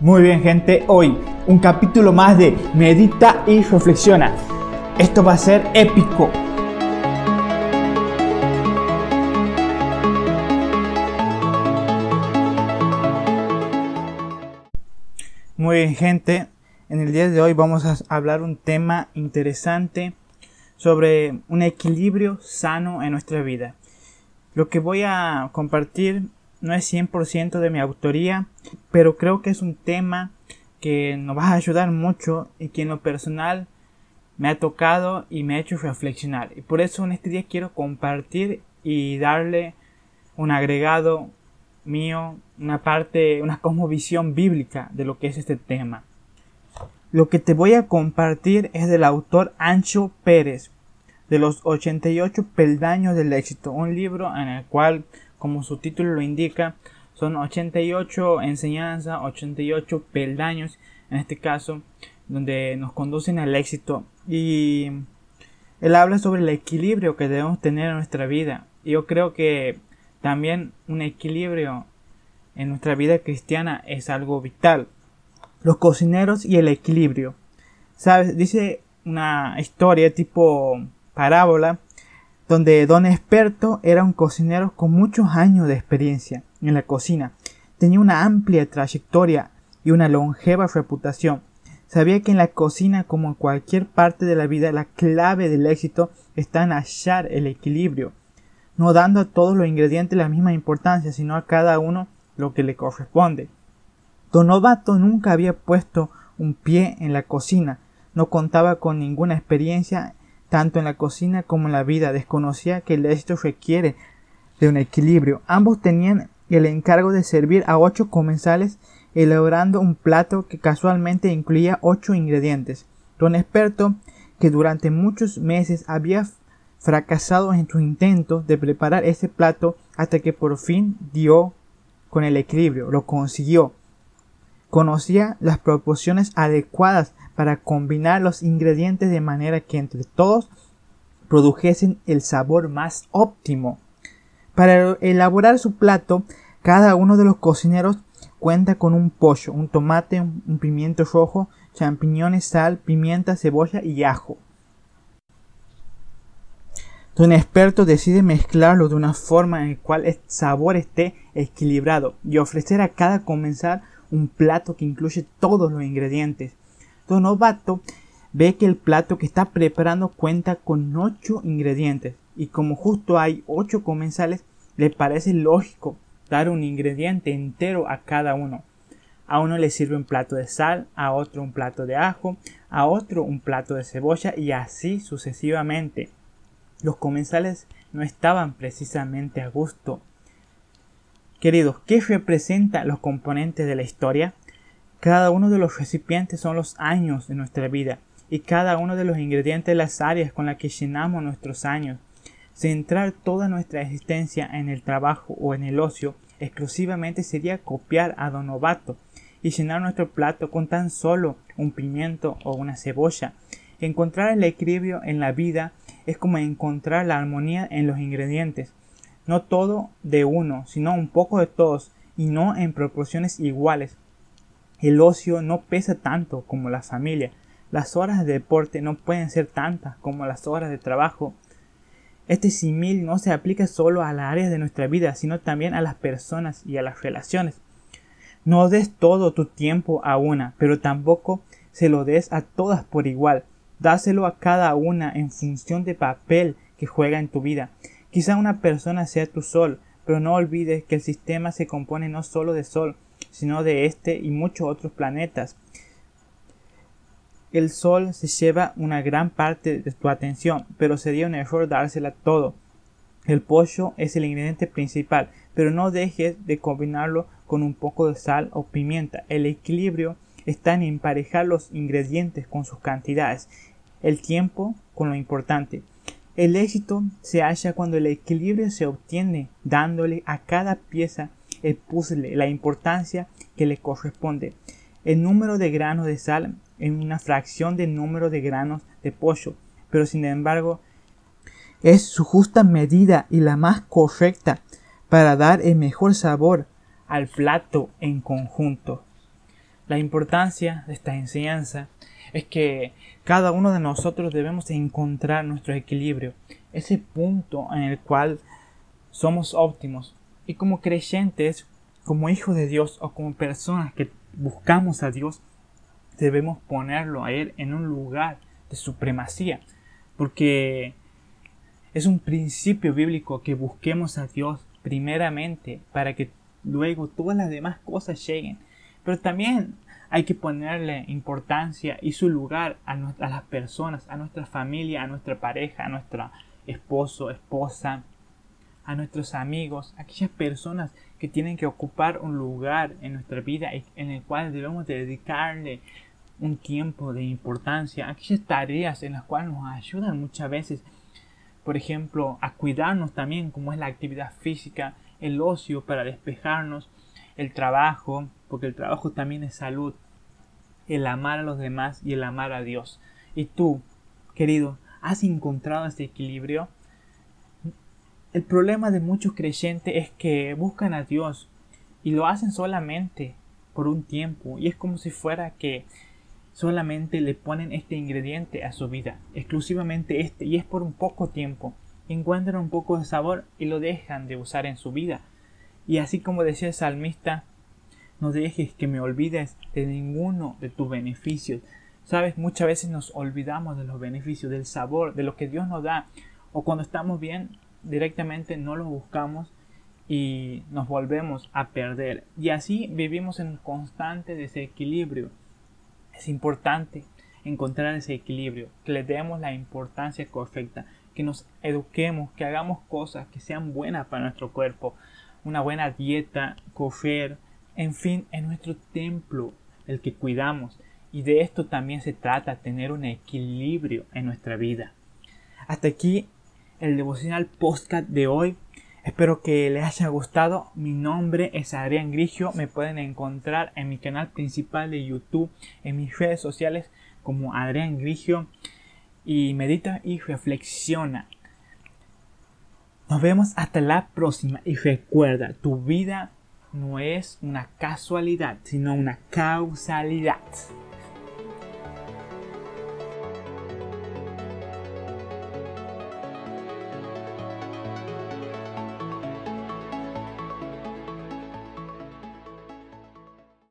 Muy bien gente, hoy un capítulo más de Medita y Reflexiona. Esto va a ser épico. Muy bien gente, en el día de hoy vamos a hablar un tema interesante sobre un equilibrio sano en nuestra vida. Lo que voy a compartir no es 100% de mi autoría, pero creo que es un tema que nos va a ayudar mucho y que en lo personal me ha tocado y me ha hecho reflexionar. Y por eso en este día quiero compartir y darle un agregado mío, una parte, una cosmovisión bíblica de lo que es este tema. Lo que te voy a compartir es del autor Ancho Pérez, de los 88 peldaños del éxito, un libro en el cual como su título lo indica, son 88 enseñanzas, 88 peldaños, en este caso, donde nos conducen al éxito. Y él habla sobre el equilibrio que debemos tener en nuestra vida. Yo creo que también un equilibrio en nuestra vida cristiana es algo vital. Los cocineros y el equilibrio. ¿Sabes? Dice una historia tipo parábola donde Don Experto era un cocinero con muchos años de experiencia en la cocina. Tenía una amplia trayectoria y una longeva reputación. Sabía que en la cocina, como en cualquier parte de la vida, la clave del éxito está en hallar el equilibrio, no dando a todos los ingredientes la misma importancia, sino a cada uno lo que le corresponde. Don Novato nunca había puesto un pie en la cocina, no contaba con ninguna experiencia tanto en la cocina como en la vida. Desconocía que el éxito requiere de un equilibrio. Ambos tenían el encargo de servir a ocho comensales elaborando un plato que casualmente incluía ocho ingredientes. Don experto, que durante muchos meses había fracasado en su intento de preparar ese plato hasta que por fin dio con el equilibrio, lo consiguió. Conocía las proporciones adecuadas para combinar los ingredientes de manera que entre todos produjesen el sabor más óptimo. Para elaborar su plato, cada uno de los cocineros cuenta con un pollo, un tomate, un pimiento rojo, champiñones, sal, pimienta, cebolla y ajo. Un experto decide mezclarlo de una forma en la cual el sabor esté equilibrado y ofrecer a cada comensal un plato que incluye todos los ingredientes. Don novato ve que el plato que está preparando cuenta con 8 ingredientes y como justo hay 8 comensales le parece lógico dar un ingrediente entero a cada uno. A uno le sirve un plato de sal, a otro un plato de ajo, a otro un plato de cebolla y así sucesivamente. Los comensales no estaban precisamente a gusto. Queridos, ¿qué representa los componentes de la historia? Cada uno de los recipientes son los años de nuestra vida y cada uno de los ingredientes las áreas con las que llenamos nuestros años. Centrar toda nuestra existencia en el trabajo o en el ocio exclusivamente sería copiar a Don Novato y llenar nuestro plato con tan solo un pimiento o una cebolla. Encontrar el equilibrio en la vida es como encontrar la armonía en los ingredientes. No todo de uno, sino un poco de todos y no en proporciones iguales el ocio no pesa tanto como la familia. Las horas de deporte no pueden ser tantas como las horas de trabajo. Este simil no se aplica solo a las áreas de nuestra vida, sino también a las personas y a las relaciones. No des todo tu tiempo a una, pero tampoco se lo des a todas por igual. Dáselo a cada una en función de papel que juega en tu vida. Quizá una persona sea tu sol, pero no olvides que el sistema se compone no solo de sol, sino de este y muchos otros planetas. El Sol se lleva una gran parte de tu atención, pero sería un error dársela todo. El pollo es el ingrediente principal, pero no dejes de combinarlo con un poco de sal o pimienta. El equilibrio está en emparejar los ingredientes con sus cantidades, el tiempo con lo importante. El éxito se halla cuando el equilibrio se obtiene dándole a cada pieza el puzzle, la importancia que le corresponde. El número de granos de sal en una fracción del número de granos de pollo, pero sin embargo es su justa medida y la más correcta para dar el mejor sabor al plato en conjunto. La importancia de esta enseñanza es que cada uno de nosotros debemos encontrar nuestro equilibrio, ese punto en el cual somos óptimos. Y como creyentes, como hijos de Dios o como personas que buscamos a Dios, debemos ponerlo a Él en un lugar de supremacía. Porque es un principio bíblico que busquemos a Dios primeramente para que luego todas las demás cosas lleguen. Pero también hay que ponerle importancia y su lugar a, a las personas, a nuestra familia, a nuestra pareja, a nuestro esposo, esposa, a nuestros amigos, aquellas personas que tienen que ocupar un lugar en nuestra vida en el cual debemos dedicarle un tiempo de importancia, aquellas tareas en las cuales nos ayudan muchas veces, por ejemplo, a cuidarnos también, como es la actividad física, el ocio para despejarnos, el trabajo, porque el trabajo también es salud, el amar a los demás y el amar a Dios. Y tú, querido, ¿has encontrado este equilibrio? El problema de muchos creyentes es que buscan a Dios y lo hacen solamente por un tiempo y es como si fuera que solamente le ponen este ingrediente a su vida, exclusivamente este y es por un poco tiempo. Encuentran un poco de sabor y lo dejan de usar en su vida. Y así como decía el salmista, no dejes que me olvides de ninguno de tus beneficios. Sabes, muchas veces nos olvidamos de los beneficios, del sabor, de lo que Dios nos da. O cuando estamos bien, directamente no lo buscamos y nos volvemos a perder. Y así vivimos en constante desequilibrio. Es importante encontrar ese equilibrio, que le demos la importancia correcta, que nos eduquemos, que hagamos cosas que sean buenas para nuestro cuerpo, una buena dieta, coger, en fin, es nuestro templo el que cuidamos. Y de esto también se trata, tener un equilibrio en nuestra vida. Hasta aquí el devocional podcast de hoy. Espero que les haya gustado. Mi nombre es Adrián Grigio. Me pueden encontrar en mi canal principal de YouTube, en mis redes sociales como Adrián Grigio. Y medita y reflexiona. Nos vemos hasta la próxima. Y recuerda, tu vida no es una casualidad, sino una causalidad.